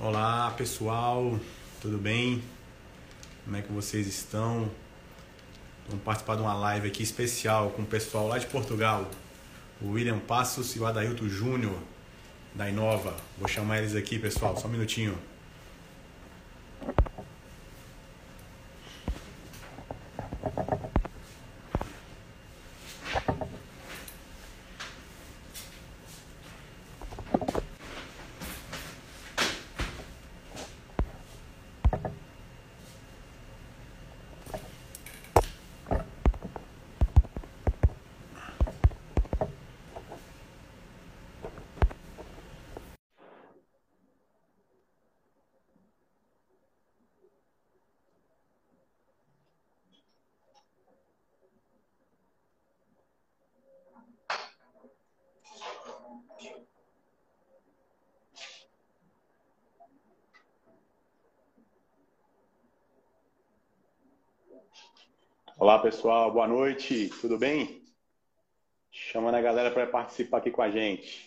Olá pessoal, tudo bem? Como é que vocês estão? Vamos participar de uma live aqui especial com o pessoal lá de Portugal, o William Passos e o Adailto Júnior da Inova. Vou chamar eles aqui, pessoal, só um minutinho. Olá pessoal, boa noite, tudo bem? Chamando a galera para participar aqui com a gente.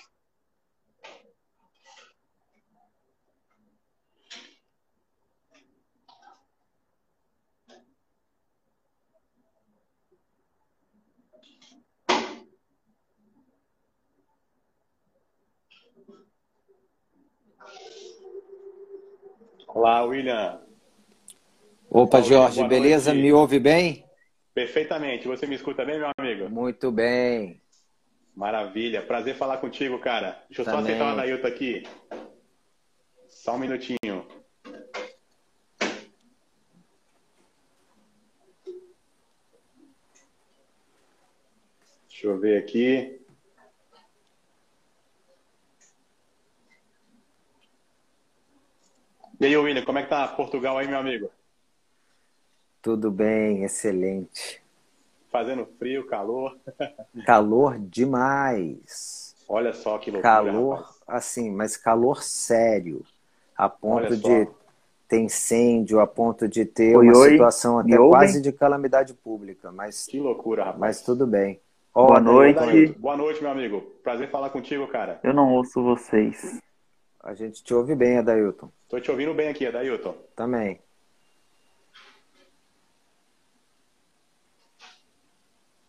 Olá, William. Opa, Olá, Jorge, beleza? Me ouve bem? Perfeitamente. Você me escuta bem, meu amigo? Muito bem. Maravilha. Prazer falar contigo, cara. Deixa eu Também. só aceitar o Anailton aqui. Só um minutinho. Deixa eu ver aqui. E aí, William, como é que tá Portugal aí, meu amigo? Tudo bem, excelente. Fazendo frio, calor. Calor demais. Olha só que loucura. Calor, rapaz. assim, mas calor sério. A ponto de ter incêndio, a ponto de ter oi, uma oi. situação até quase de calamidade pública. Mas, que loucura, rapaz. Mas tudo bem. Boa noite. Boa noite, meu amigo. Prazer falar contigo, cara. Eu não ouço vocês. A gente te ouve bem, Adailton. Tô te ouvindo bem aqui, Adailton. Também.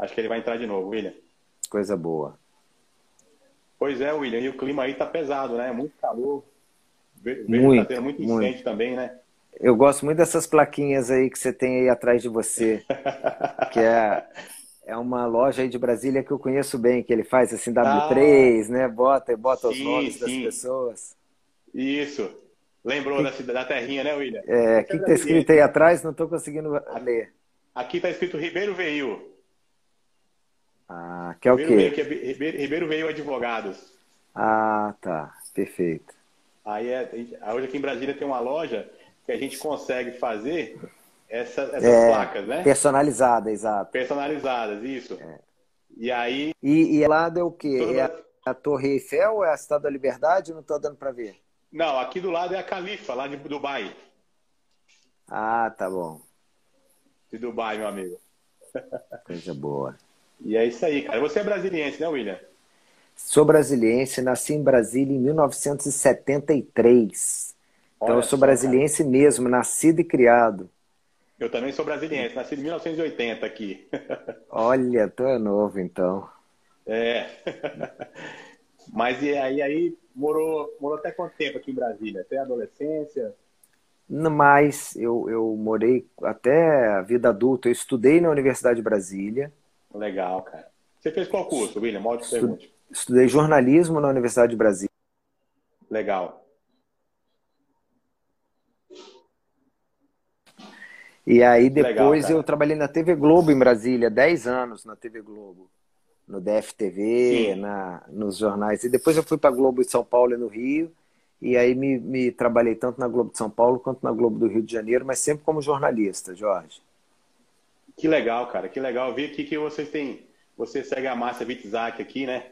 Acho que ele vai entrar de novo, William. Coisa boa. Pois é, William, e o clima aí tá pesado, né? Muito calor. Vejo muito, tá tendo muito incêndio muito. também, né? Eu gosto muito dessas plaquinhas aí que você tem aí atrás de você. que é, é uma loja aí de Brasília que eu conheço bem, que ele faz assim, W3, ah, né? Bota, bota sim, os nomes sim. das pessoas. Isso. Lembrou que... da, da terrinha, né, William? É, o que, que tá escrito aí atrás? Não estou conseguindo ler. Aqui tá escrito Ribeiro Veio. Ah, que é o quê? Veio, que é Ribeiro, Ribeiro Veio Advogados. Ah, tá. Perfeito. Aí é, hoje aqui em Brasília tem uma loja que a gente consegue fazer essa, essas é, placas, né? Personalizadas, exato. Personalizadas, isso. É. E aí. E, e lá é o quê? É a, a, Torre Eiffel ou é a Cidade da Liberdade? Não estou dando para ver. Não, aqui do lado é a Califa, lá de Dubai. Ah, tá bom. De Dubai, meu amigo. Coisa boa. E é isso aí, cara. Você é brasiliense, né, William? Sou brasiliense, nasci em Brasília em 1973. Então Olha eu sou brasiliense cara. mesmo, nascido e criado. Eu também sou brasiliense, nasci em 1980 aqui. Olha, tu é novo então. É. Mas e aí, aí morou, morou até quanto tempo aqui em Brasília? Até a adolescência? Mais, eu, eu morei até a vida adulta. Eu estudei na Universidade de Brasília. Legal, cara. Você fez qual curso, William? Molde Estu... Estudei jornalismo na Universidade de Brasília. Legal. E aí depois Legal, eu trabalhei na TV Globo em Brasília, 10 anos na TV Globo. No DFTV, na, nos jornais. E depois eu fui para a Globo de São Paulo e no Rio. E aí me, me trabalhei tanto na Globo de São Paulo quanto na Globo do Rio de Janeiro, mas sempre como jornalista, Jorge. Que legal, cara, que legal. Eu vi aqui que vocês têm. Você segue a Márcia Witzak aqui, né?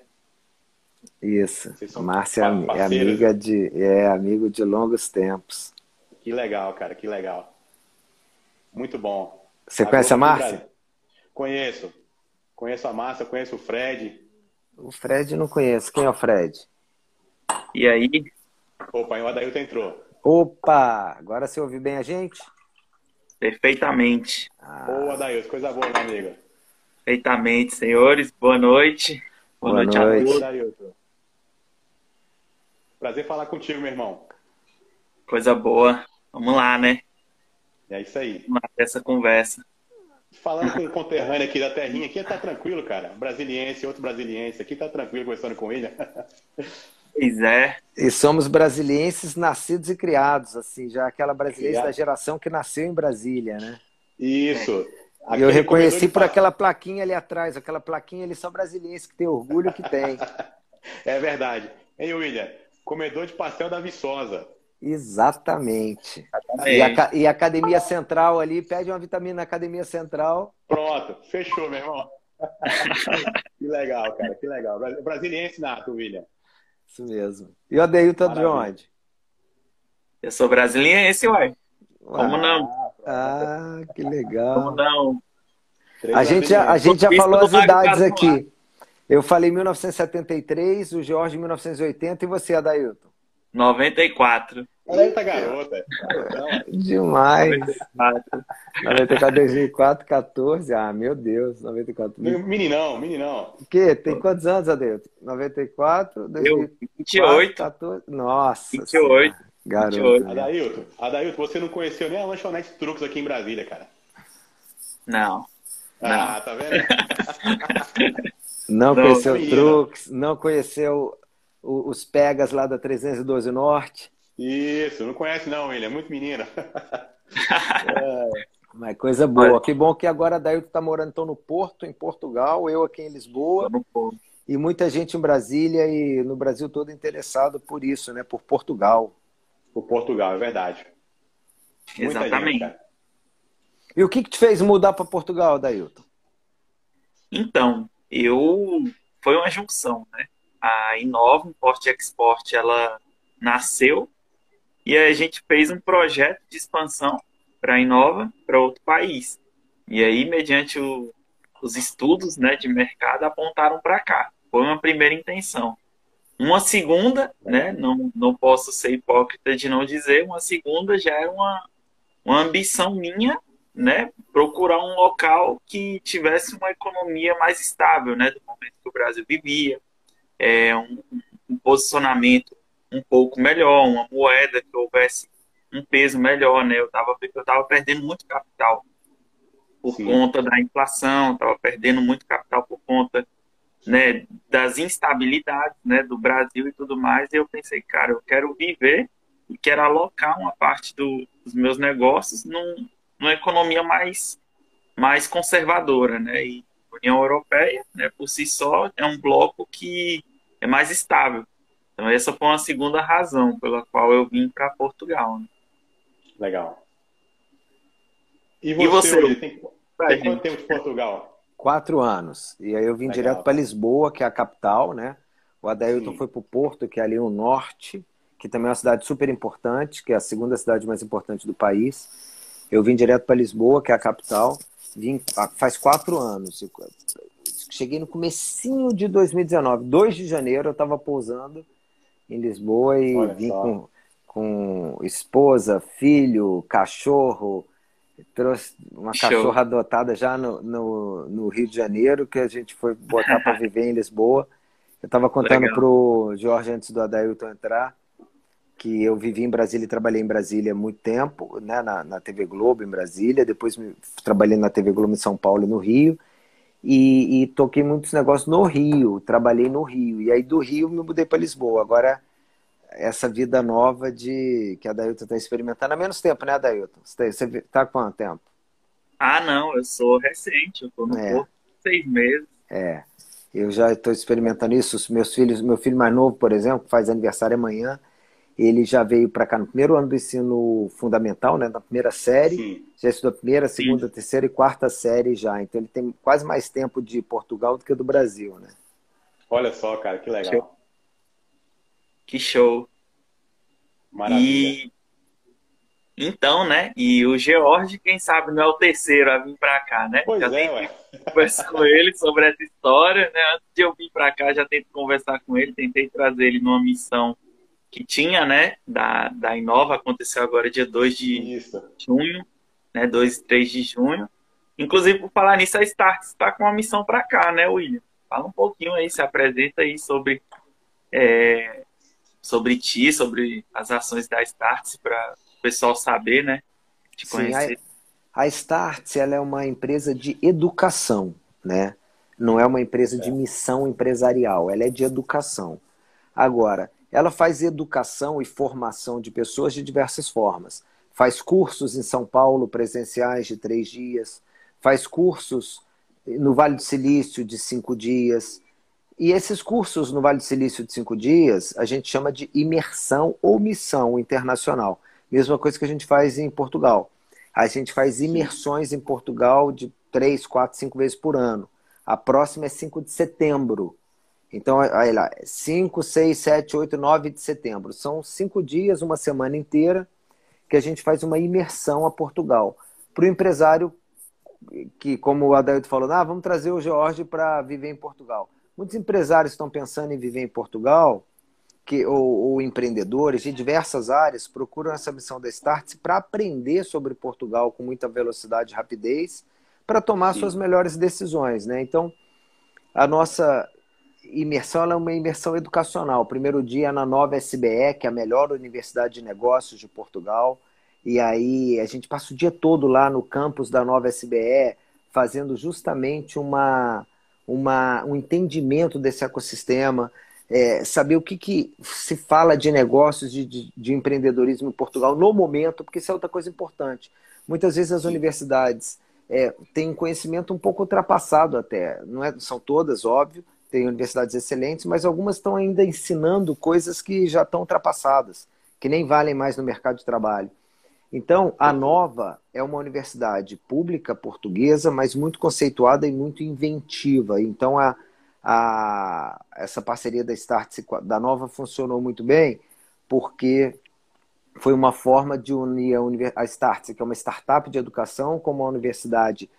Isso. Márcia é, é amiga de, é amigo de longos tempos. Que legal, cara, que legal. Muito bom. Você conhece a Márcia? Conheço. Conheço a Márcia, conheço o Fred. O Fred não conheço. Quem é o Fred? E aí? Opa, o Adailton entrou. Opa! Agora você ouve bem a gente? Perfeitamente. Ah. Boa, Dailton. Coisa boa, meu amigo. Perfeitamente, senhores. Boa noite. Boa, boa noite, noite. a todos. Prazer falar contigo, meu irmão. Coisa boa. Vamos lá, né? É isso aí. Vamos lá essa conversa. Falando com um conterrâneo aqui da terrinha, aqui tá tranquilo, cara. Brasiliense, outro brasiliense. Aqui tá tranquilo conversando com ele. Pois é. E somos brasilienses nascidos e criados, assim, já aquela brasiliense da geração que nasceu em Brasília, né? Isso. E eu reconheci por aquela plaquinha ali atrás, aquela plaquinha ali só brasiliense que tem orgulho que tem. é verdade. Hein, William? Comedor de pastel da Viçosa. Exatamente. E a, e a, Academia Central ali, pede uma vitamina na Academia Central. Pronto, fechou, meu irmão. que legal, cara, que legal. Brasiliense nato, William. Isso mesmo. E o Adeilton de onde? Eu sou brasiliense, uai. Como não? Ah, que legal. Como não? A gente, a gente já falou as idades aqui. Eu falei 1973, o Jorge 1980 e você, Adailton? 94. Eita, garota. Demais. 94, 2004, 14. Ah, meu Deus, 94. Meninão, meninão. O quê? Tem quantos anos, Adeilton? 94, 2004, 28. 14. Nossa. 28. Garoto. 28. Adailton, Adailton, você não conheceu nem a lanchonete Trucos aqui em Brasília, cara. Não. Ah, não. tá vendo? não, não conheceu Trucos, não conheceu os Pegas lá da 312 Norte. Isso, não conhece não, ele é muito menina. é, mas coisa boa. Que bom que agora a Dailton está morando então no Porto, em Portugal, eu aqui em Lisboa. E muita gente em Brasília e no Brasil todo interessado por isso, né? Por Portugal. Por Portugal, é verdade. Muita Exatamente. Gente, e o que, que te fez mudar para Portugal, Dailton? Então, eu foi uma junção, né? A Inova Import Export ela nasceu e a gente fez um projeto de expansão para a Inova para outro país. E aí, mediante o, os estudos né, de mercado, apontaram para cá. Foi uma primeira intenção. Uma segunda, né, não, não posso ser hipócrita de não dizer, uma segunda já era uma, uma ambição minha, né, procurar um local que tivesse uma economia mais estável, né, do momento que o Brasil vivia, é, um, um, posicionamento um pouco melhor, uma moeda que houvesse um peso melhor, né? Eu estava eu tava perdendo muito capital por Sim. conta da inflação, estava perdendo muito capital por conta né, das instabilidades né, do Brasil e tudo mais. E eu pensei, cara, eu quero viver e quero alocar uma parte do, dos meus negócios num, numa economia mais, mais conservadora, né? E a União Europeia, né, por si só, é um bloco que é mais estável. Então essa foi uma segunda razão pela qual eu vim para Portugal. Né? Legal. E você, e você? tem, tem quanto tempo de Portugal? Quatro anos. E aí eu vim Legal. direto para Lisboa, que é a capital, né? O Adailton Sim. foi para o Porto, que é ali o norte, que também é uma cidade super importante, que é a segunda cidade mais importante do país. Eu vim direto para Lisboa, que é a capital. Vim faz quatro anos cheguei no comecinho de 2019, 2 de janeiro, eu estava pousando em Lisboa e Olha vim com, com esposa, filho, cachorro, trouxe uma Show. cachorra adotada já no, no, no, Rio de Janeiro, que a gente foi botar para viver em Lisboa. Eu estava contando para o Jorge antes do Adailton entrar que eu vivi em Brasília e trabalhei em Brasília há muito tempo, né, na, na TV Globo em Brasília, depois me, trabalhei na TV Globo em São Paulo e no Rio, e, e, toquei muitos negócios no Rio, trabalhei no Rio. E aí do Rio me mudei para Lisboa. Agora, essa vida nova de que a Dailton está experimentando há menos tempo, né, Dailton? Você está tá há quanto tempo? Ah, não, eu sou recente, eu estou no é. Porto seis meses. É, eu já estou experimentando isso. Os meus filhos, meu filho mais novo, por exemplo, faz aniversário amanhã, ele já veio para cá no primeiro ano do ensino fundamental, né, na primeira série, Sim. já estudou a primeira, segunda, Sim. terceira e quarta série já. Então ele tem quase mais tempo de Portugal do que do Brasil, né? Olha só, cara, que legal. Que show. Maravilha. E então, né? E o George, quem sabe, não é o terceiro a vir para cá, né? Pois já é, ué. Conversar com ele sobre essa história, né? Antes de eu vir para cá, já tentei conversar com ele, tentei trazer ele numa missão que tinha, né, da, da Inova, aconteceu agora dia 2 de Isso. junho, né, 2 e 3 de junho. Inclusive, por falar nisso, a Start está com uma missão para cá, né, William? Fala um pouquinho aí, se apresenta aí sobre, é, sobre ti, sobre as ações da Start, para o pessoal saber, né, te conhecer. Sim, a, a Start, ela é uma empresa de educação, né? Não é uma empresa de missão empresarial, ela é de educação. Agora, ela faz educação e formação de pessoas de diversas formas. Faz cursos em São Paulo presenciais de três dias, faz cursos no Vale do Silício de cinco dias. E esses cursos no Vale do Silício de cinco dias a gente chama de imersão ou missão internacional. Mesma coisa que a gente faz em Portugal. A gente faz imersões em Portugal de três, quatro, cinco vezes por ano. A próxima é 5 de setembro. Então, aí lá, 5, 6, 7, 8, 9 de setembro. São cinco dias, uma semana inteira, que a gente faz uma imersão a Portugal. Para o empresário que, como o Adailto falou, ah, vamos trazer o George para viver em Portugal. Muitos empresários estão pensando em viver em Portugal, que, ou, ou empreendedores de diversas áreas procuram essa missão da Startse para aprender sobre Portugal com muita velocidade e rapidez, para tomar Sim. suas melhores decisões. Né? Então, a nossa imersão é uma imersão educacional. O primeiro dia é na Nova SBE, que é a melhor universidade de negócios de Portugal. E aí a gente passa o dia todo lá no campus da Nova SBE, fazendo justamente uma, uma, um entendimento desse ecossistema, é, saber o que, que se fala de negócios, de, de, de, empreendedorismo em Portugal no momento, porque isso é outra coisa importante. Muitas vezes as universidades é, têm um conhecimento um pouco ultrapassado até, não é, são todas, óbvio, tem universidades excelentes, mas algumas estão ainda ensinando coisas que já estão ultrapassadas, que nem valem mais no mercado de trabalho. Então, a Nova é uma universidade pública portuguesa, mas muito conceituada e muito inventiva. Então, a, a, essa parceria da Start da Nova funcionou muito bem, porque foi uma forma de unir a, a Start, que é uma startup de educação, com uma universidade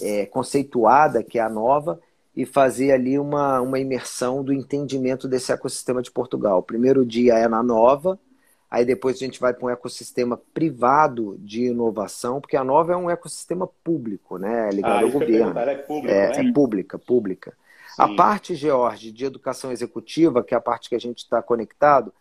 é, conceituada, que é a Nova, e fazer ali uma, uma imersão do entendimento desse ecossistema de Portugal. O primeiro dia é na Nova, aí depois a gente vai para um ecossistema privado de inovação, porque a Nova é um ecossistema público, né? É ligado ah, ao governo. É, público, é, né? é pública, pública. Sim. A parte, George, de educação executiva, que é a parte que a gente está conectado,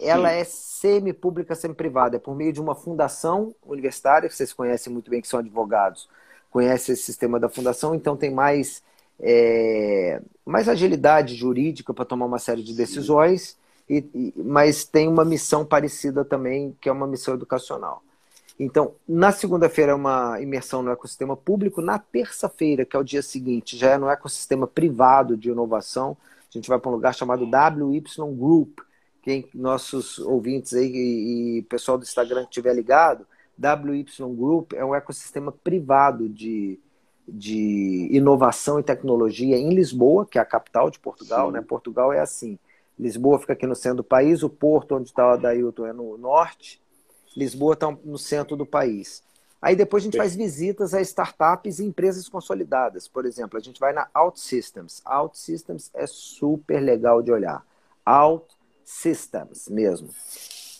ela Sim. é semi-pública, semi-privada. É por meio de uma fundação universitária, que vocês conhecem muito bem, que são advogados, conhecem esse sistema da fundação, então tem mais é, mais agilidade jurídica para tomar uma série de decisões, e, e, mas tem uma missão parecida também, que é uma missão educacional. Então, na segunda-feira é uma imersão no ecossistema público, na terça-feira, que é o dia seguinte, já é no ecossistema privado de inovação. A gente vai para um lugar chamado WY Group. Quem nossos ouvintes aí e, e pessoal do Instagram que estiver ligado, WY Group é um ecossistema privado de, de inovação e tecnologia em Lisboa, que é a capital de Portugal. Né? Portugal é assim. Lisboa fica aqui no centro do país, o porto onde está o Adailton é no norte, Lisboa está no centro do país. Aí depois a gente faz visitas a startups e empresas consolidadas. Por exemplo, a gente vai na OutSystems. OutSystems é super legal de olhar. OutSystems mesmo.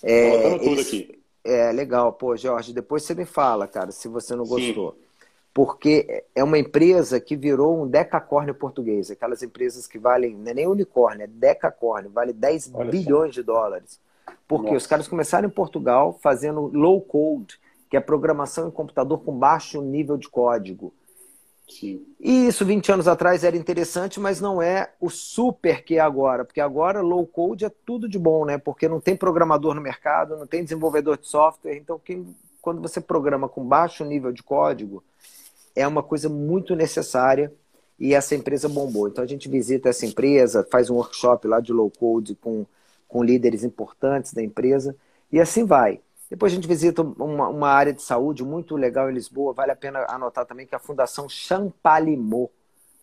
É, tudo aqui. é legal. Pô, Jorge, depois você me fala, cara, se você não gostou. Sim porque é uma empresa que virou um decacórnio português, aquelas empresas que valem, não é nem unicórnio, é decacórnio, vale 10 Olha bilhões só. de dólares. Porque Nossa. os caras começaram em Portugal fazendo low code, que é programação em computador com baixo nível de código. Sim. E isso 20 anos atrás era interessante, mas não é o super que é agora, porque agora low code é tudo de bom, né? Porque não tem programador no mercado, não tem desenvolvedor de software, então quem, quando você programa com baixo nível de código, é uma coisa muito necessária e essa empresa bombou. Então a gente visita essa empresa, faz um workshop lá de low code com, com líderes importantes da empresa e assim vai. Depois a gente visita uma, uma área de saúde muito legal em Lisboa, vale a pena anotar também que é a Fundação Champalimau.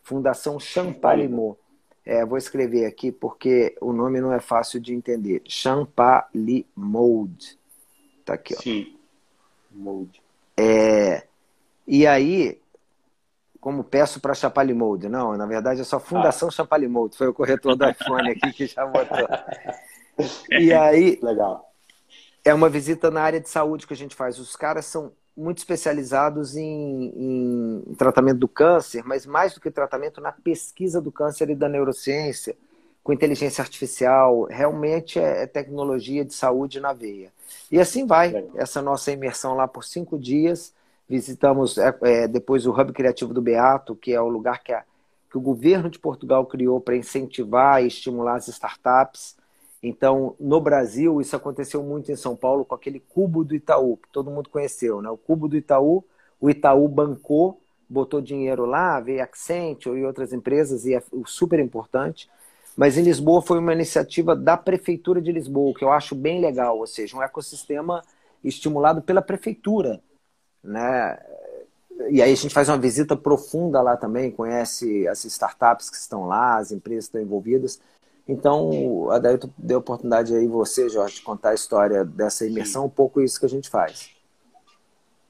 Fundação Champalimau. É, vou escrever aqui porque o nome não é fácil de entender. Champalimau. Tá aqui, ó. Sim. É, e aí, como peço para Chapalimode, não, na verdade é só Fundação ah. Chapalimode, foi o corretor do iPhone aqui que já botou. E aí. Legal. É uma visita na área de saúde que a gente faz. Os caras são muito especializados em, em, tratamento do câncer, mas mais do que tratamento, na pesquisa do câncer e da neurociência, com inteligência artificial. Realmente é, é tecnologia de saúde na veia. E assim vai, essa nossa imersão lá por cinco dias. Visitamos é, é, depois o Hub Criativo do Beato, que é o lugar que, a, que o governo de Portugal criou para incentivar e estimular as startups. Então, no Brasil, isso aconteceu muito em São Paulo com aquele cubo do Itaú, que todo mundo conheceu, né? O cubo do Itaú, o Itaú bancou, botou dinheiro lá, veio Accenture e outras empresas, e é super importante. Mas em Lisboa foi uma iniciativa da Prefeitura de Lisboa, que eu acho bem legal, ou seja, um ecossistema estimulado pela Prefeitura. Né? E aí a gente faz uma visita profunda lá também, conhece as startups que estão lá, as empresas que estão envolvidas. Então, a Dailton deu a oportunidade aí você, Jorge, de contar a história dessa imersão, Sim. um pouco isso que a gente faz.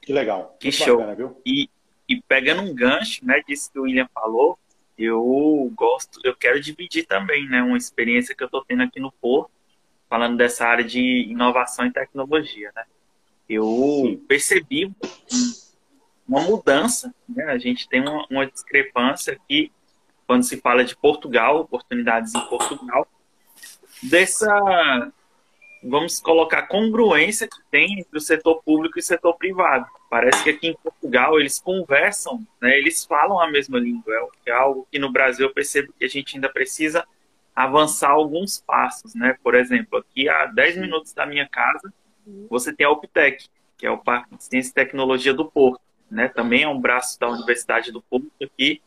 Que legal. Que Muito show. Bacana, e, e pegando um gancho, né, disso que o William falou, eu gosto, eu quero dividir também, né, uma experiência que eu estou tendo aqui no Porto, falando dessa área de inovação e tecnologia, né. Eu percebi uma mudança, né, a gente tem uma, uma discrepância aqui quando se fala de Portugal, oportunidades em Portugal, dessa, vamos colocar, congruência que tem entre o setor público e o setor privado. Parece que aqui em Portugal eles conversam, né, eles falam a mesma língua, é, é algo que no Brasil eu percebo que a gente ainda precisa avançar alguns passos, né? Por exemplo, aqui a 10 minutos da minha casa, você tem a Optec, que é o Parque de Ciência e Tecnologia do Porto, né? Também é um braço da Universidade do Porto aqui,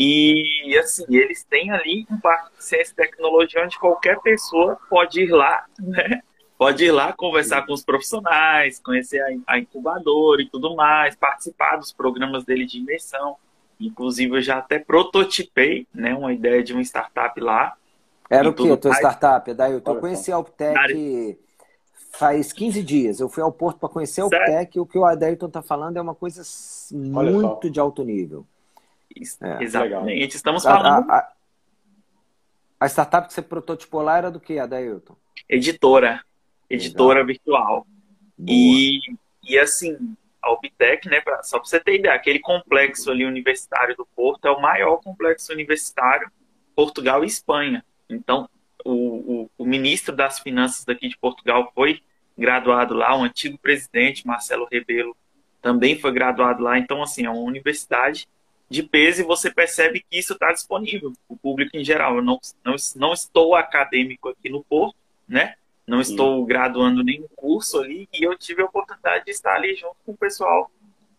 e, assim, eles têm ali um parque de ciência e tecnologia onde qualquer pessoa pode ir lá, né? Pode ir lá conversar com os profissionais, conhecer a incubadora e tudo mais, participar dos programas dele de imersão. Inclusive, eu já até prototipei né, uma ideia de uma startup lá. Era o que a tua mais. startup? Daí eu conheci a Optec faz 15 dias. Eu fui ao Porto para conhecer a Optec e o que o Adelton está falando é uma coisa muito de alto nível. É, Exatamente. Legal. Estamos falando. A, a, a, startup que você prototipou lá era do que, Adailton? Editora. Editora Legal. virtual. E, e assim, a Obtec, né, pra, só para você ter ideia, aquele complexo ali universitário do Porto é o maior complexo universitário Portugal e Espanha. Então, o, o, o ministro das Finanças daqui de Portugal foi graduado lá, o antigo presidente, Marcelo Rebelo, também foi graduado lá. Então, assim, é uma universidade de peso e você percebe que isso está disponível para o público em geral. Eu não, não, não estou acadêmico aqui no Porto, né? Não estou Sim. graduando nenhum curso ali e eu tive a oportunidade de estar ali junto com o pessoal,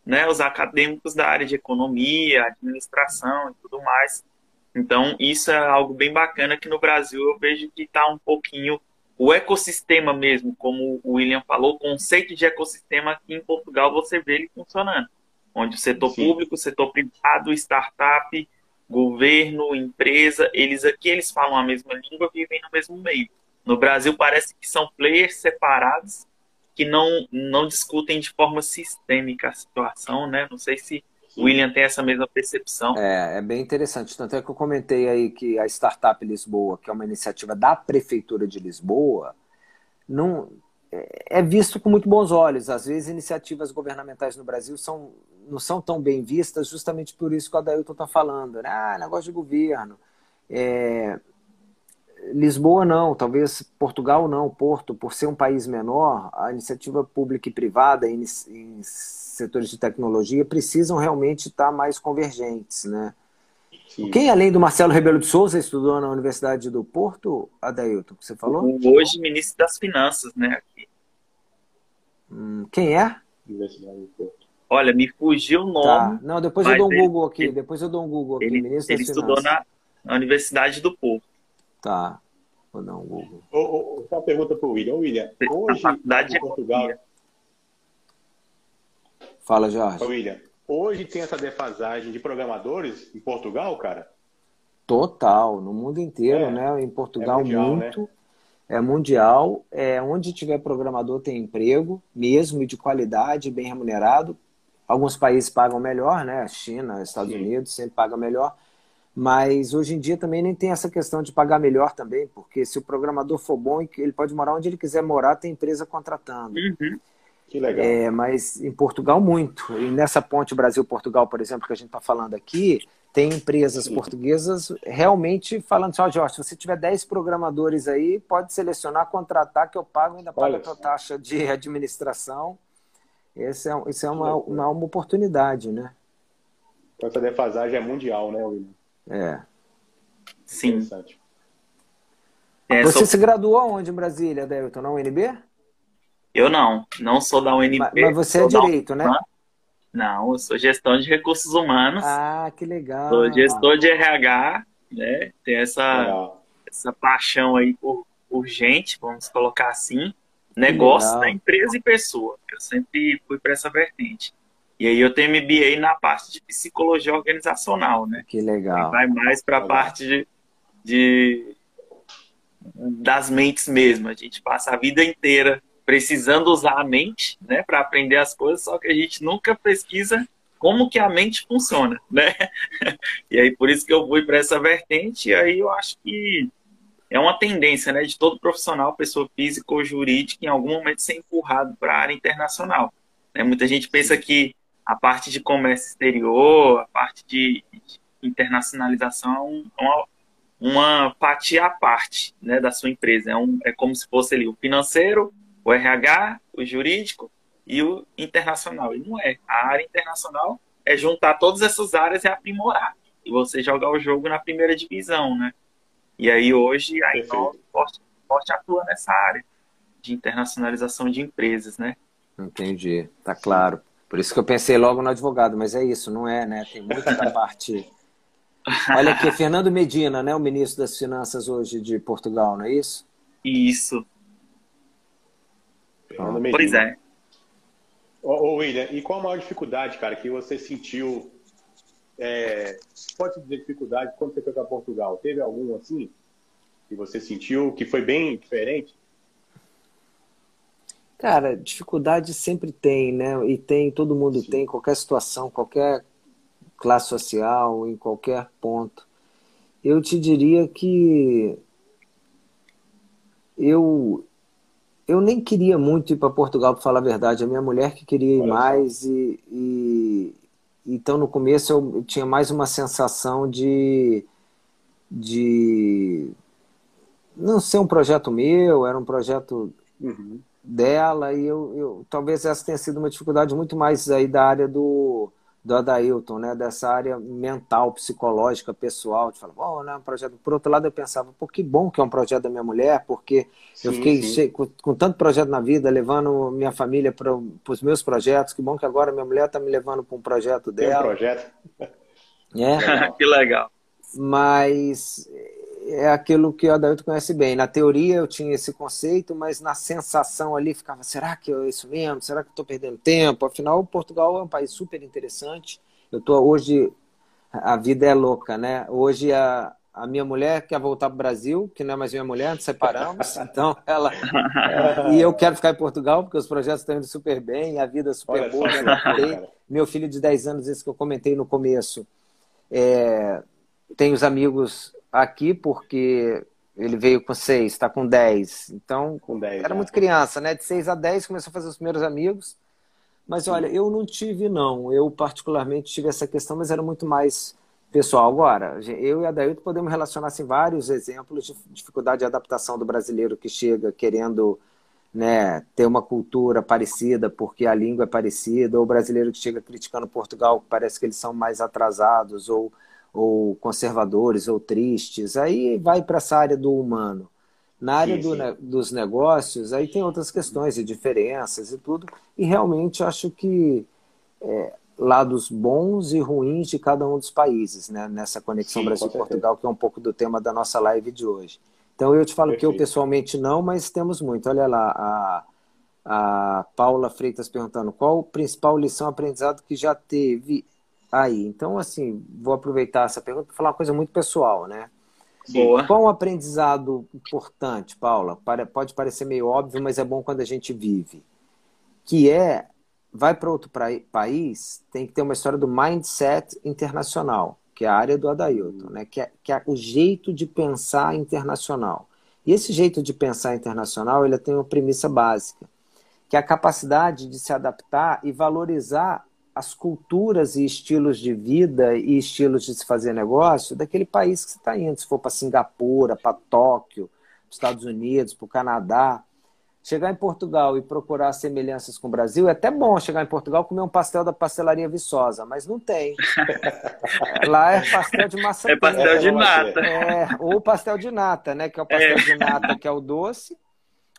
né? Os acadêmicos da área de economia, administração e tudo mais. Então, isso é algo bem bacana que no Brasil eu vejo que está um pouquinho o ecossistema mesmo, como o William falou, o conceito de ecossistema aqui em Portugal você vê ele funcionando onde o setor Sim. público, o setor privado, startup, governo, empresa, eles aqui eles falam a mesma língua, vivem no mesmo meio. No Brasil parece que são players separados que não não discutem de forma sistêmica a situação, né? Não sei se o William tem essa mesma percepção. É, é bem interessante. Tanto é que eu comentei aí que a Startup Lisboa, que é uma iniciativa da Prefeitura de Lisboa, não, é visto com muito bons olhos. Às vezes, iniciativas governamentais no Brasil são, não são tão bem vistas, justamente por isso que o Adailton está falando. Né? Ah, negócio de governo. É... Lisboa não, talvez Portugal não, Porto, por ser um país menor, a iniciativa pública e privada em, em setores de tecnologia precisam realmente estar mais convergentes, né? Sim. Quem, além do Marcelo Rebelo de Souza, estudou na Universidade do Porto, Adailton, que você falou? Hoje, ministro das Finanças, né? Hum, quem é? Olha, me fugiu o tá. nome. Tá. Não, depois eu dou um ele, Google aqui. Ele, depois eu dou um Google aqui. Ele, ministro ele estudou na, na, Universidade do Porto. Tá. Vou dar um Google. Oh, oh, uma pergunta para o William. William, hoje em Portugal. Fala, Jorge. Ô, William, hoje tem essa defasagem de programadores em Portugal, cara? Total, no mundo inteiro, é, né? Em Portugal, é mundial, né? muito. Né? É mundial. É, onde tiver programador tem emprego, mesmo e de qualidade, bem remunerado. Alguns países pagam melhor, né? China, Estados Sim. Unidos sempre pagam melhor. Mas hoje em dia também nem tem essa questão de pagar melhor também, porque se o programador for bom, ele pode morar onde ele quiser morar, tem empresa contratando. Uhum. Que legal. É, mas em Portugal, muito. E nessa ponte Brasil-Portugal, por exemplo, que a gente está falando aqui, tem empresas Sim. portuguesas realmente falando assim, ó, oh, Jorge, se você tiver 10 programadores aí, pode selecionar, contratar, que eu pago, ainda pago a tua taxa de administração. Esse é, isso é uma, uma, uma oportunidade, né? Essa defasagem é mundial, né, William? É. Sim. É, você sou... se graduou onde em Brasília, Delton? Na UNB? Eu não, não sou da UNB. Mas, mas você é direito, né? Não, eu sou gestão de recursos humanos. Ah, que legal. Sou gestor de RH, né? Tenho essa, essa paixão aí por, por gente, vamos colocar assim. Negócio da empresa e pessoa. Eu sempre fui para essa vertente. E aí eu tenho MBA na parte de psicologia organizacional, né? Que legal. vai mais para a parte de, de, das mentes mesmo. A gente passa a vida inteira precisando usar a mente, né, para aprender as coisas, só que a gente nunca pesquisa como que a mente funciona, né? E aí por isso que eu fui para essa vertente, e aí eu acho que é uma tendência, né, de todo profissional, pessoa física ou jurídica, em algum momento ser empurrado para a área internacional. Né? Muita gente pensa que a parte de comércio exterior, a parte de, de internacionalização é uma, uma fatia à parte né, da sua empresa. É, um, é como se fosse ali o financeiro, o RH, o jurídico e o internacional. E não é. A área internacional é juntar todas essas áreas e aprimorar. E você jogar o jogo na primeira divisão, né? E aí hoje a Inova forte, forte atua nessa área de internacionalização de empresas, né? Entendi, tá claro. Por isso que eu pensei logo no advogado, mas é isso, não é, né? Tem muita da parte. Olha aqui, Fernando Medina, né? O ministro das Finanças hoje de Portugal, não é isso? Isso, Pois é. Ô, ô, William, e qual a maior dificuldade, cara, que você sentiu? É, pode dizer dificuldade quando você foi para Portugal? Teve algum assim que você sentiu que foi bem diferente? Cara, dificuldade sempre tem, né? E tem, todo mundo Sim. tem, qualquer situação, qualquer classe social, em qualquer ponto. Eu te diria que eu eu nem queria muito ir para Portugal, para falar a verdade. A minha mulher que queria ir Olha mais e, e, então no começo eu tinha mais uma sensação de de não ser um projeto meu, era um projeto uhum. Dela e eu, eu talvez essa tenha sido uma dificuldade muito mais aí da área do do Adailton, né, dessa área mental, psicológica, pessoal, de falar, bom, né, um projeto. Por outro lado, eu pensava, pô, que bom que é um projeto da minha mulher, porque sim, eu fiquei com, com, tanto projeto na vida, levando minha família para os meus projetos, que bom que agora minha mulher está me levando para um projeto dela. Tem um projeto? É. que legal. Mas é aquilo que o Adailton conhece bem. Na teoria eu tinha esse conceito, mas na sensação ali ficava: será que é isso mesmo? Será que estou perdendo tempo? Afinal, Portugal é um país super interessante. Eu tô hoje a vida é louca, né? Hoje a, a minha mulher quer voltar para o Brasil, que não é mais minha mulher, nos separamos, então ela é, e eu quero ficar em Portugal porque os projetos estão indo super bem, a vida é super Olha boa. Só, meu filho de 10 anos, esse que eu comentei no começo, é, tem os amigos aqui porque ele veio com seis, está com dez. Então, com dez, era é. muito criança, né? De seis a dez começou a fazer os primeiros amigos. Mas olha, eu não tive, não. Eu particularmente tive essa questão, mas era muito mais pessoal. Agora, eu e a Dailton podemos relacionar assim, vários exemplos de dificuldade de adaptação do brasileiro que chega querendo né, ter uma cultura parecida porque a língua é parecida, ou o brasileiro que chega criticando Portugal, parece que eles são mais atrasados, ou ou conservadores ou tristes, aí vai para essa área do humano. Na área sim, do, sim. dos negócios, aí tem outras questões e diferenças e tudo, e realmente acho que é, lados bons e ruins de cada um dos países, né? nessa conexão Brasil-Portugal, que é um pouco do tema da nossa live de hoje. Então eu te falo Perfeito. que eu pessoalmente não, mas temos muito. Olha lá, a, a Paula Freitas perguntando qual a principal lição aprendizado que já teve aí. Então, assim, vou aproveitar essa pergunta para falar uma coisa muito pessoal, né? Boa. Qual um aprendizado importante, Paula? Pode parecer meio óbvio, mas é bom quando a gente vive. Que é, vai para outro país, tem que ter uma história do mindset internacional. que é a área do Adailton, né? que, é, que é o jeito de pensar internacional. E esse jeito de pensar internacional ele tem uma premissa básica, que é a capacidade de se adaptar e valorizar as culturas e estilos de vida e estilos de se fazer negócio daquele país que você está indo. Se for para Singapura, para Tóquio, para Estados Unidos, para o Canadá. Chegar em Portugal e procurar semelhanças com o Brasil, é até bom chegar em Portugal e comer um pastel da pastelaria Viçosa, mas não tem. Lá é pastel de massa É pastel de nata. É, ou pastel de nata, né? Que é o pastel é. de nata, que é o doce,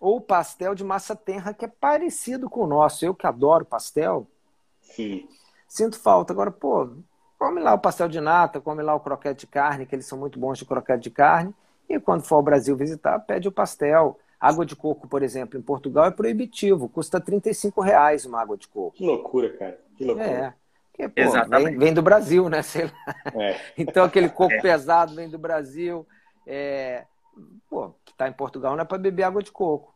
ou pastel de massa tenra, que é parecido com o nosso. Eu que adoro pastel, Sim. sinto falta. Agora, pô, come lá o pastel de nata, come lá o croquete de carne, que eles são muito bons de croquete de carne, e quando for ao Brasil visitar, pede o pastel. Água de coco, por exemplo, em Portugal é proibitivo, custa 35 reais uma água de coco. Que loucura, cara. Que loucura. É. Porque, pô, vem, vem, do Brasil, né? É. Então aquele coco é. pesado vem do Brasil. É... Pô, que está em Portugal não é para beber água de coco.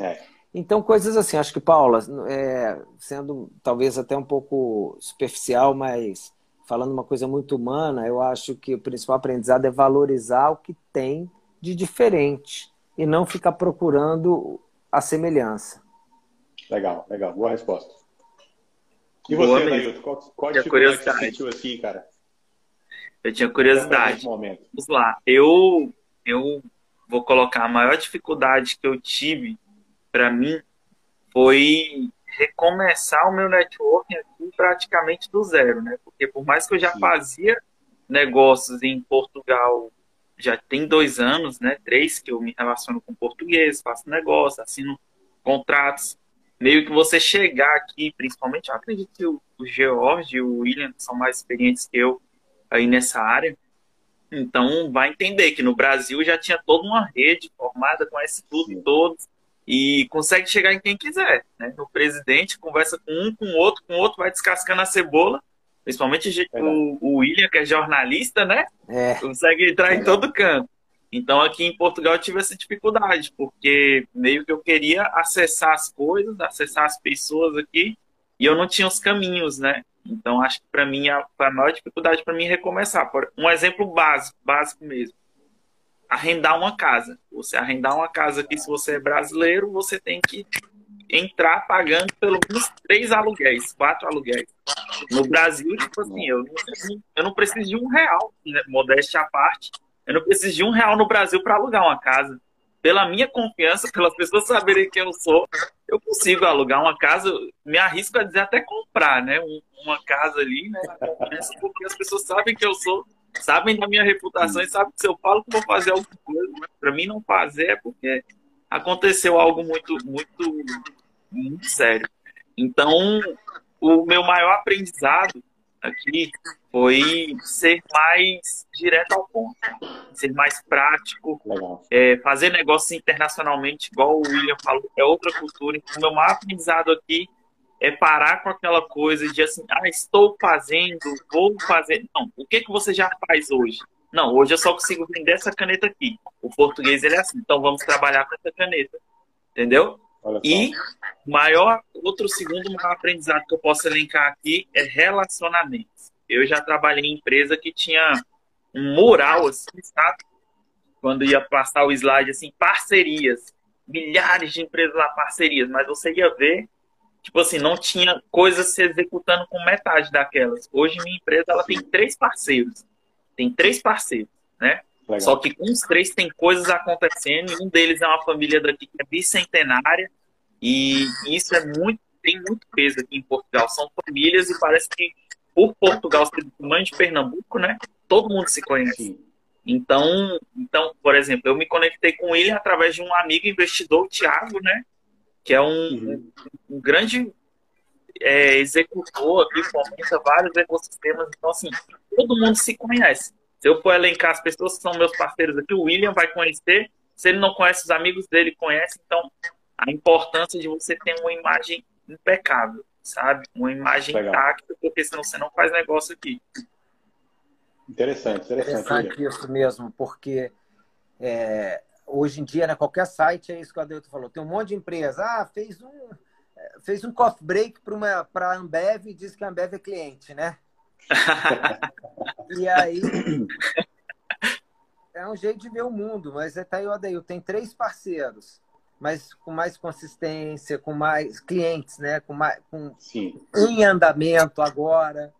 É. Então, coisas assim, acho que, Paula, é, sendo talvez até um pouco superficial, mas falando uma coisa muito humana, eu acho que o principal aprendizado é valorizar o que tem de diferente e não ficar procurando a semelhança. Legal, legal. Boa resposta. E você, Dailton, qual, qual dificuldade você sentiu assim, cara? Eu tinha curiosidade. Vamos lá. Eu, eu vou colocar a maior dificuldade que eu tive para mim foi recomeçar o meu networking aqui praticamente do zero, né? Porque por mais que eu já Sim. fazia negócios em Portugal já tem dois anos, né? Três que eu me relaciono com português, faço negócio, assino contratos. Meio que você chegar aqui, principalmente, eu acredito que o, George e o William são mais experientes que eu aí nessa área. Então, vai entender que no Brasil já tinha toda uma rede formada com esse tudo todos e consegue chegar em quem quiser. Né? No presidente, conversa com um, com o outro, com o outro, vai descascando a cebola Principalmente o, o, William, que é jornalista, né? É. Consegue entrar em todo canto. Então, aqui em Portugal, eu tive essa dificuldade, porque meio que eu queria acessar as coisas, acessar as pessoas aqui, e eu não tinha os caminhos, né? Então, acho que para mim, a, a maior dificuldade para mim é recomeçar. Um exemplo básico, básico mesmo. Arrendar uma casa. Você arrendar uma casa aqui, se você é brasileiro, você tem que entrar pagando pelo menos três aluguéis, quatro aluguéis. No Brasil, tipo assim, eu não, eu não preciso de um real, né? modéstia à parte, eu não preciso de um real no Brasil para alugar uma casa. Pela minha confiança, pelas pessoas saberem quem eu sou, eu consigo alugar uma casa, me arrisco a dizer até comprar, né? uma casa ali, né? Porque as pessoas sabem que eu sou, sabem da minha reputação e sabem que se eu falo que vou fazer alguma coisa, para mim não fazer é porque aconteceu algo muito, muito, muito sério. Então, o meu maior aprendizado aqui foi ser mais direto ao ponto, ser mais prático, é, fazer negócios internacionalmente, igual o William falou, é outra cultura. Então, o meu maior aprendizado aqui é parar com aquela coisa de assim, ah, estou fazendo, vou fazer. Não, o que, que você já faz hoje? Não, hoje eu só consigo vender essa caneta aqui. O português ele é assim, então vamos trabalhar com essa caneta. Entendeu? E maior, outro segundo maior aprendizado que eu posso elencar aqui é relacionamentos. Eu já trabalhei em empresa que tinha um mural assim, sabe? Quando ia passar o slide assim, parcerias. Milhares de empresas lá, parcerias, mas você ia ver, tipo assim, não tinha coisas se executando com metade daquelas. Hoje minha empresa ela tem três parceiros tem três parceiros, né? Legal. Só que com os três tem coisas acontecendo, um deles é uma família daqui que é bicentenária, e isso é muito, tem muito peso aqui em Portugal. São famílias e parece que por Portugal ser mãe de Pernambuco, né? Todo mundo se conhece. Sim. Então, então, por exemplo, eu me conectei com ele através de um amigo investidor, o Thiago, né? Que é um, uhum. um, um grande é, executor aqui, fomenta vários ecossistemas. Então, assim, todo mundo se conhece. Se eu for elencar as pessoas que são meus parceiros aqui, o William vai conhecer. Se ele não conhece, os amigos dele conhecem. Então, a importância de você ter uma imagem impecável, sabe? Uma imagem Legal. intacta, porque senão você não faz negócio aqui. Interessante, interessante. Interessante isso mesmo, porque é, hoje em dia, né, qualquer site, é isso que o Adelto falou, tem um monte de empresa, ah, fez um, fez um coffee break para a Ambev e disse que a Ambev é cliente, né? E aí. é um jeito de ver o mundo, mas é tá aí o Adail. Tem três parceiros, mas com mais consistência, com mais clientes, né? Com mais, com, Sim. em andamento agora.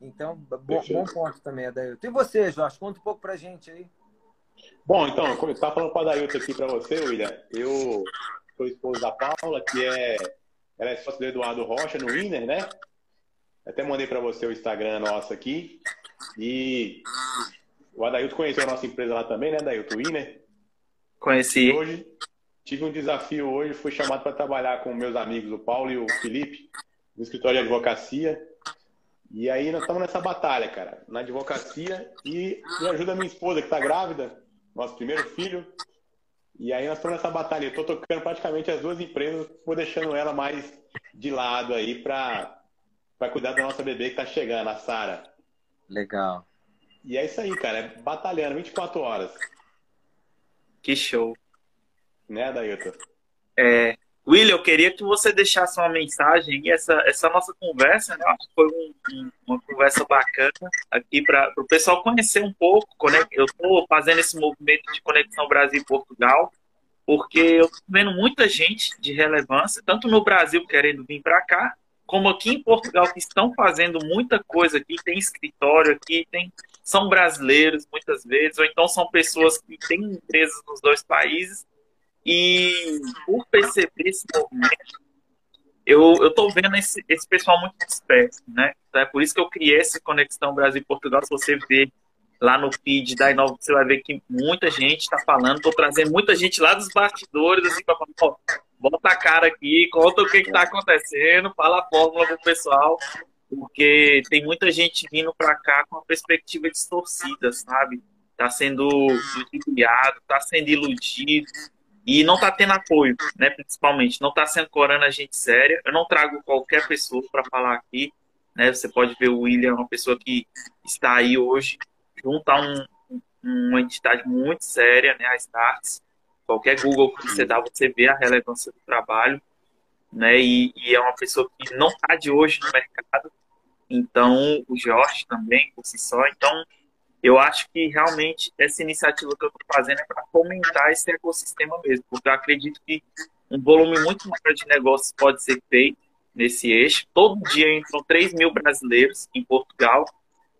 Então, bom, bom ponto também, Adailton. E você, Jorge? Conta um pouco pra gente aí. Bom, então, como eu estava falando com a Adailton aqui para você, William, eu sou esposo da Paula, que é, ela é sócia do Eduardo Rocha no Winner, né? Até mandei para você o Instagram nosso aqui. E o Adailton conheceu a nossa empresa lá também, né, Adailton Winner? Conheci. E hoje tive um desafio hoje, fui chamado para trabalhar com meus amigos, o Paulo e o Felipe, no escritório de advocacia. E aí nós estamos nessa batalha, cara, na advocacia e me ajuda a minha esposa que está grávida, nosso primeiro filho. E aí nós estamos nessa batalha. Eu tô tocando praticamente as duas empresas, vou deixando ela mais de lado aí para para cuidar da nossa bebê que tá chegando, a Sara. Legal. E é isso aí, cara, é batalhando 24 horas. Que show. Né, Dailton? É, William, eu queria que você deixasse uma mensagem essa, essa nossa conversa, né? Acho que foi um, um, uma conversa bacana aqui para o pessoal conhecer um pouco. Eu estou fazendo esse movimento de conexão Brasil e Portugal, porque eu estou vendo muita gente de relevância, tanto no Brasil querendo vir para cá, como aqui em Portugal, que estão fazendo muita coisa aqui, tem escritório aqui, tem, são brasileiros muitas vezes, ou então são pessoas que têm empresas nos dois países e por perceber esse movimento, eu, eu tô vendo esse, esse pessoal muito disperso, né? Então é por isso que eu criei essa conexão Brasil e Portugal. Se você ver lá no feed da Inova, você vai ver que muita gente está falando. Estou trazendo muita gente lá dos bastidores, assim, para falar, bota a cara aqui, conta o que está acontecendo, fala a fórmula pro pessoal, porque tem muita gente vindo para cá com uma perspectiva distorcida, sabe? Está sendo ludibriado, está sendo iludido, e não está tendo apoio, né? Principalmente, não está sendo corando a gente séria. Eu não trago qualquer pessoa para falar aqui, né? Você pode ver o William, uma pessoa que está aí hoje junto a um, uma entidade muito séria, né? A Starts. Qualquer Google que você dá, você vê a relevância do trabalho, né? E, e é uma pessoa que não está de hoje no mercado. Então, o Jorge também, por si só. Então, eu acho que realmente essa iniciativa que eu estou fazendo é para fomentar esse ecossistema mesmo, porque eu acredito que um volume muito maior de negócios pode ser feito nesse eixo. Todo dia entram 3 mil brasileiros em Portugal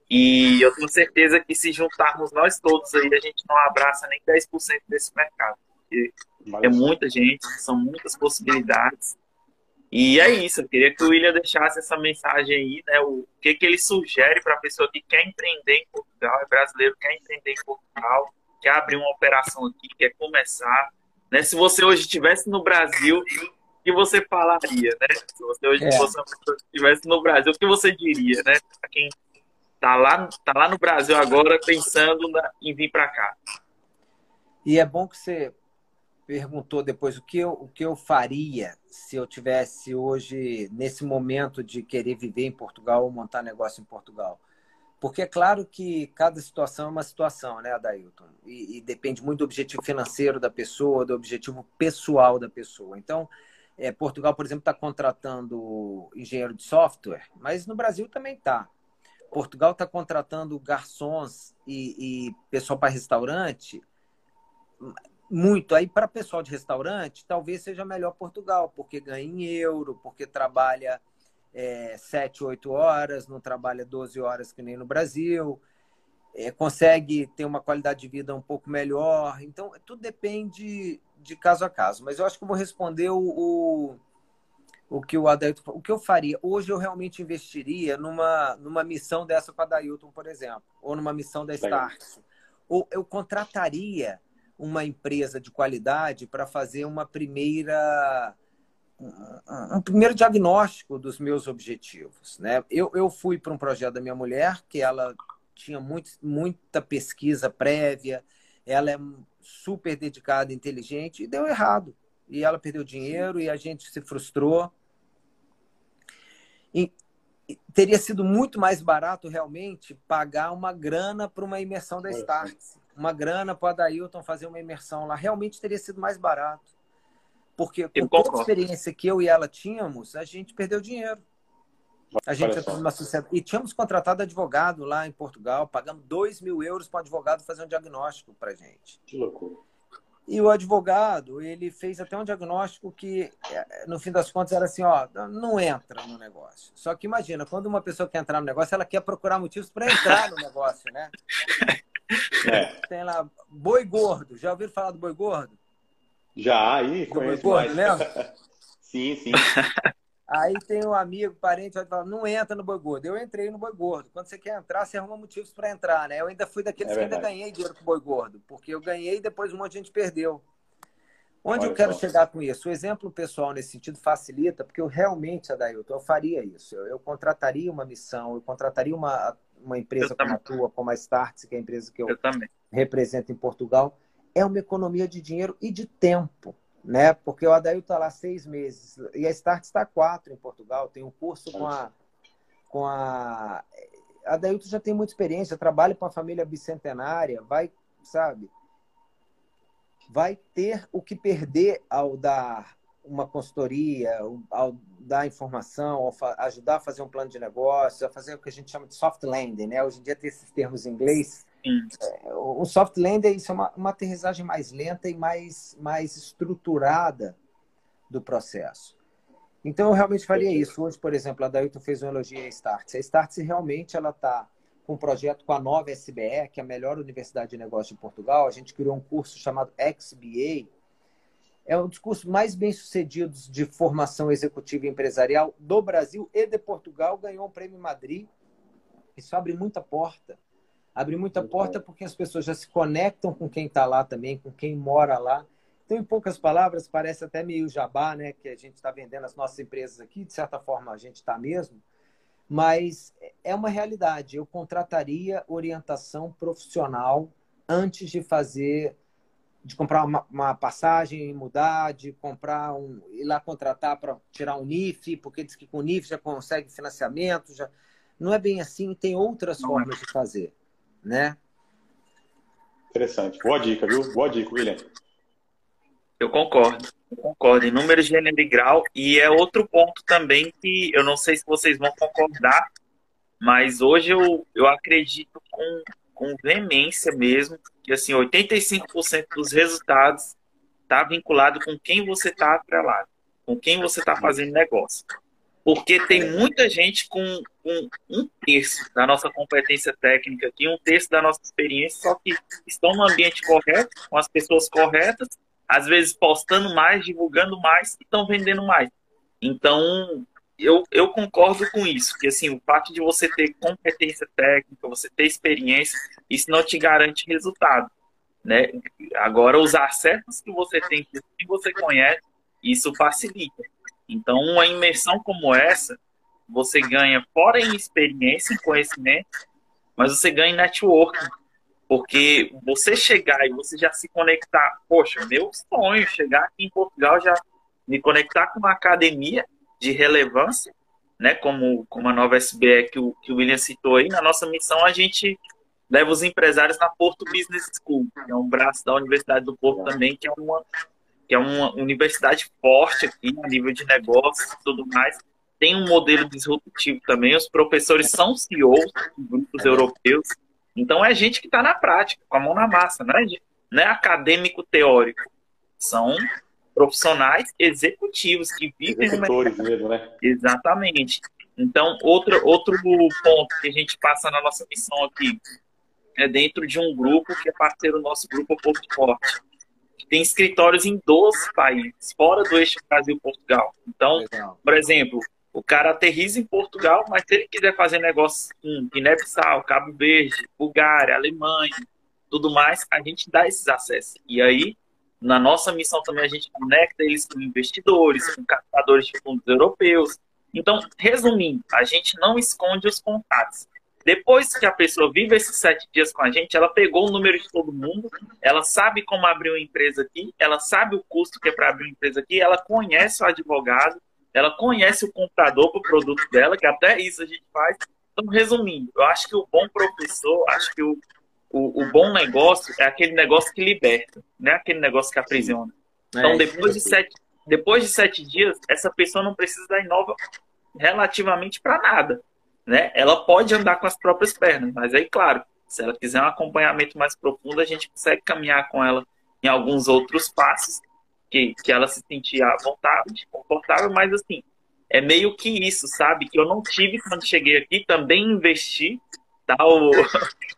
e eu tenho certeza que se juntarmos nós todos aí, a gente não abraça nem 10% desse mercado. Porque é muita gente, são muitas possibilidades. E é isso, eu queria que o William deixasse essa mensagem aí, né? O que, que ele sugere para a pessoa que quer empreender em Portugal, é brasileiro, quer empreender em Portugal, quer abrir uma operação aqui, quer começar. Né? Se você hoje estivesse no Brasil, o que você falaria, né? Se você hoje é. estivesse no Brasil, o que você diria, né? Para quem está lá, tá lá no Brasil agora pensando na, em vir para cá. E é bom que você perguntou depois o que eu, o que eu faria se eu tivesse hoje nesse momento de querer viver em Portugal ou montar negócio em Portugal. Porque é claro que cada situação é uma situação, né, Adailton? E, e depende muito do objetivo financeiro da pessoa, do objetivo pessoal da pessoa. Então, é, Portugal, por exemplo, está contratando engenheiro de software, mas no Brasil também está. Portugal está contratando garçons e, e pessoal para restaurante muito. Aí, para pessoal de restaurante, talvez seja melhor Portugal, porque ganha em euro, porque trabalha é, 7, 8 horas, não trabalha 12 horas que nem no Brasil, é, consegue ter uma qualidade de vida um pouco melhor. Então, tudo depende de caso a caso. Mas eu acho que eu vou responder o, o, o que o Adailton o que eu faria. Hoje eu realmente investiria numa, numa missão dessa com a Adailton, por exemplo, ou numa missão da Starks. Ou eu contrataria uma empresa de qualidade para fazer uma primeira um, primeiro diagnóstico dos meus objetivos. Né? Eu, eu fui para um projeto da minha mulher, que ela tinha muito, muita pesquisa prévia, ela é super dedicada, inteligente, e deu errado. E ela perdeu dinheiro e a gente se frustrou. E, e teria sido muito mais barato realmente pagar uma grana para uma imersão da Starts uma grana para o Adailton fazer uma imersão lá. Realmente teria sido mais barato. Porque com toda a experiência que eu e ela tínhamos, a gente perdeu dinheiro. A gente numa sociedade. E tínhamos contratado advogado lá em Portugal, pagamos 2 mil euros para o advogado fazer um diagnóstico para gente. Que loucura. E o advogado, ele fez até um diagnóstico que, é, no fim das contas, era assim, ó, não entra no negócio. Só que imagina, quando uma pessoa quer entrar no negócio, ela quer procurar motivos para entrar no negócio, né? É. Tem lá, boi gordo. Já ouviram falar do boi gordo? Já, aí, conheço boi gordo. Lembra? sim, sim. Aí tem um amigo, parente, vai falar, não entra no boi gordo. Eu entrei no boi gordo. Quando você quer entrar, você arruma motivos para entrar, né? Eu ainda fui daqueles é que ainda ganhei dinheiro com o boi gordo, porque eu ganhei e depois um monte de gente perdeu. Onde Olha eu quero só. chegar com isso? O exemplo pessoal nesse sentido facilita, porque eu realmente, Adailton, eu faria isso. Eu, eu contrataria uma missão, eu contrataria uma, uma empresa como a tua, como a Starts, que é a empresa que eu, eu represento em Portugal. É uma economia de dinheiro e de tempo né? Porque o Adail está lá seis meses e a Start está quatro em Portugal. Tem um curso com a com a Adailton já tem muita experiência, trabalha com a família bicentenária, vai, sabe? Vai ter o que perder ao dar uma consultoria, ao dar informação, ao ajudar a fazer um plano de negócio, a fazer o que a gente chama de soft landing, né? Hoje em dia tem esses termos em inglês é, o soft landing isso é uma, uma aterrissagem mais lenta e mais, mais estruturada do processo. Então, eu realmente faria isso. Hoje, por exemplo, a Dailton fez um elogio à Startse. A Startse realmente ela está com um projeto com a nova SBE, que é a melhor universidade de negócio de Portugal. A gente criou um curso chamado XBA. É um dos cursos mais bem sucedidos de formação executiva e empresarial do Brasil e de Portugal. Ganhou um prêmio em Madrid. Isso abre muita porta abre muita porta porque as pessoas já se conectam com quem está lá também, com quem mora lá. Então, em poucas palavras, parece até meio jabá, né? Que a gente está vendendo as nossas empresas aqui, de certa forma a gente está mesmo, mas é uma realidade. Eu contrataria orientação profissional antes de fazer, de comprar uma, uma passagem e mudar, de comprar um, ir lá contratar para tirar um NIF, porque diz que com o NIF já consegue financiamento, já não é bem assim, tem outras não é. formas é. de fazer né? Interessante. Boa dica, viu? Boa dica, William. Eu concordo. Eu concordo. Em número, gênero e grau. E é outro ponto também que eu não sei se vocês vão concordar, mas hoje eu, eu acredito com, com veemência mesmo que assim, 85% dos resultados está vinculado com quem você está atrelado, com quem você está fazendo negócio. Porque tem muita gente com, com, um terço da nossa competência técnica aqui, um terço da nossa experiência, só que estão no ambiente correto, com as pessoas corretas, às vezes postando mais, divulgando mais e estão vendendo mais. Então, eu, eu concordo com isso, que assim, o fato de você ter competência técnica, você ter experiência, isso não te garante resultado. Né? Agora, os acessos que você tem, que você conhece, isso facilita. Então, uma imersão como essa, você ganha fora em experiência, em conhecimento, mas você ganha em networking. Porque você chegar e você já se conectar, poxa, meu sonho chegar aqui em Portugal já me conectar com uma academia de relevância, né, como, como a nova SBE que o, que o William citou aí, na nossa missão a gente leva os empresários na Porto Business School, que é um braço da Universidade do Porto também, que é uma que é uma universidade forte aqui a nível de negócios e tudo mais. Tem um modelo disruptivo também. Os professores são CEOs de grupos europeus. Então é gente que está na prática, com a mão na massa, não é, não é acadêmico teórico. São profissionais executivos que vivem Executores no mesmo, né? Exatamente. Então, outro, outro ponto que a gente passa na nossa missão aqui é dentro de um grupo que é parceiro do nosso grupo Porto Forte tem escritórios em 12 países, fora do eixo Brasil-Portugal. Então, Legal. por exemplo, o cara aterriza em Portugal, mas se ele quiser fazer negócio em Guiné-Bissau, Cabo Verde, Bulgária, Alemanha, tudo mais, a gente dá esses acessos. E aí, na nossa missão também, a gente conecta eles com investidores, com captadores de fundos europeus. Então, resumindo, a gente não esconde os contatos. Depois que a pessoa vive esses sete dias com a gente, ela pegou o número de todo mundo, ela sabe como abrir uma empresa aqui, ela sabe o custo que é para abrir uma empresa aqui, ela conhece o advogado, ela conhece o comprador para o produto dela, que até isso a gente faz. Então, resumindo, eu acho que o bom professor, acho que o, o, o bom negócio é aquele negócio que liberta, não é aquele negócio que aprisiona. Então, é, depois de sete, depois de sete dias, essa pessoa não precisa da inova relativamente para nada. Né? Ela pode andar com as próprias pernas, mas aí, claro, se ela quiser um acompanhamento mais profundo, a gente consegue caminhar com ela em alguns outros passos, que, que ela se sentir à vontade, confortável, mas assim, é meio que isso, sabe? Que eu não tive quando cheguei aqui, também investi, tá? O,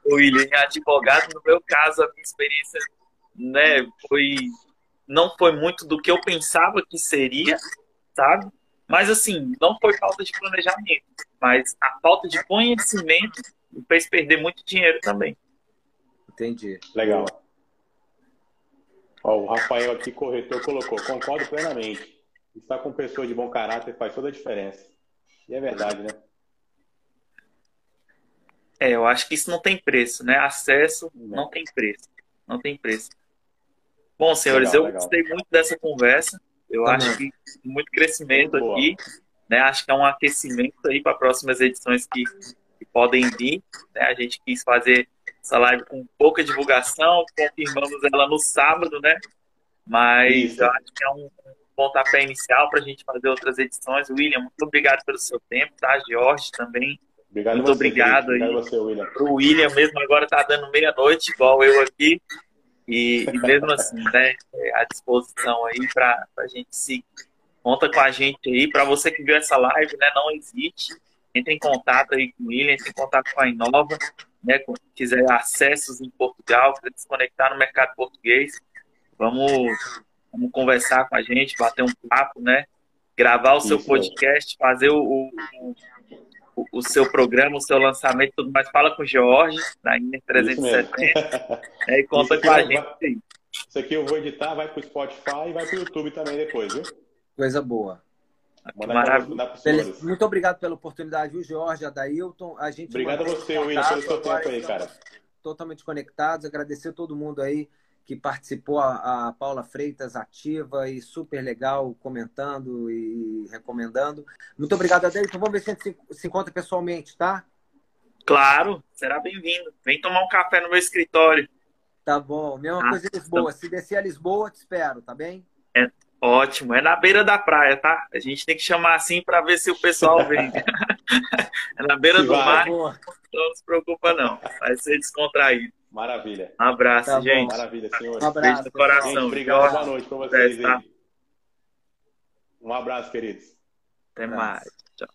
o William advogado, no meu caso, a minha experiência né, foi, não foi muito do que eu pensava que seria, sabe? Mas assim, não foi falta de planejamento, mas a falta de conhecimento me fez perder muito dinheiro também. Entendi. Legal. Ó, o Rafael aqui, corretor, colocou, concordo plenamente. Estar com pessoas de bom caráter faz toda a diferença. E é verdade, né? É, eu acho que isso não tem preço, né? Acesso não, tem preço. Não tem preço. Bom, senhores, legal, eu legal. gostei muito dessa conversa. Eu acho que muito crescimento muito aqui. Né? Acho que é um aquecimento aí para próximas edições que, que podem vir. Né? A gente quis fazer essa live com pouca divulgação, confirmamos ela no sábado, né? Mas Isso. eu acho que é um pontapé inicial para a gente fazer outras edições. William, muito obrigado pelo seu tempo, tá? George também. Obrigado muito você, obrigado aí. Obrigado você, William. O William mesmo agora tá dando meia-noite, igual eu aqui. E, e mesmo assim, né, é, à disposição aí para a gente se conta com a gente aí. Para você que viu essa live, né, não existe. Entre em contato aí com o William, entre em contato com a Inova, né, quiser acessos em Portugal, quiser se conectar no mercado português, vamos, vamos conversar com a gente, bater um papo, né? Gravar o seu Isso. podcast, fazer o, o o, o, seu programa, o seu lançamento tudo mais, fala com o Jorge, na Inter 370, né, e conta com a gente. Vai, isso aqui eu vou editar, vai para o Spotify e vai para o YouTube também depois, viu? Coisa boa. Maravilha. Muito obrigado pela oportunidade, viu, Jorge, Adailton. A gente obrigado a você, William, pelo seu tempo aí, cara. Totalmente conectados. Agradecer a todo mundo aí que participou, a, a, Paula Freitas, ativa e super legal, comentando e recomendando. Muito obrigado, Adelito. Vamos ver se a gente se, encontra pessoalmente, tá? Claro, será bem-vindo. Vem tomar um café no meu escritório. Tá bom. Mesma ah, coisa em Lisboa. Se descer a Lisboa, te espero, tá bem? É ótimo. É na beira da praia, tá? A gente tem que chamar assim para ver se o pessoal vem. é na beira do mar. Não se preocupa, não. Vai ser descontraído. Maravilha. Um abraço, tá gente. Maravilha, senhor. Um abraço. Beijo no coração. Gente, obrigado. Boa noite para vocês. Tá? Um abraço, queridos. Até um abraço. mais. Tchau.